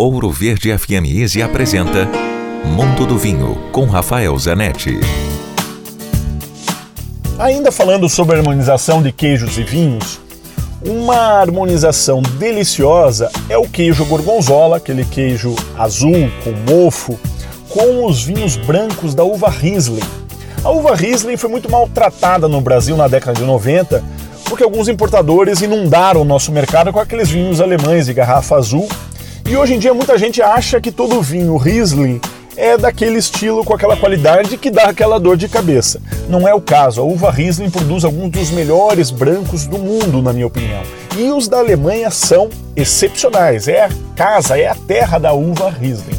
Ouro Verde FM Easy apresenta Mundo do Vinho com Rafael Zanetti. Ainda falando sobre harmonização de queijos e vinhos, uma harmonização deliciosa é o queijo gorgonzola, aquele queijo azul com mofo, com os vinhos brancos da uva Riesling. A uva Riesling foi muito maltratada no Brasil na década de 90, porque alguns importadores inundaram o nosso mercado com aqueles vinhos alemães de garrafa azul e hoje em dia muita gente acha que todo vinho Riesling é daquele estilo com aquela qualidade que dá aquela dor de cabeça. Não é o caso. A uva Riesling produz alguns dos melhores brancos do mundo, na minha opinião. E os da Alemanha são excepcionais. É a casa, é a terra da uva Riesling.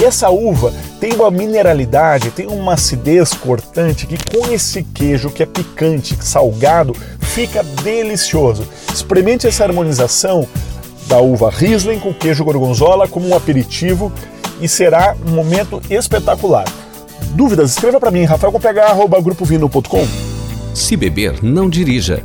E essa uva tem uma mineralidade, tem uma acidez cortante que com esse queijo que é picante, salgado, fica delicioso. Experimente essa harmonização da uva Riesling com queijo gorgonzola como um aperitivo e será um momento espetacular. Dúvidas? Escreva para mim, rafaelcomph.grupovino.com. Se beber, não dirija.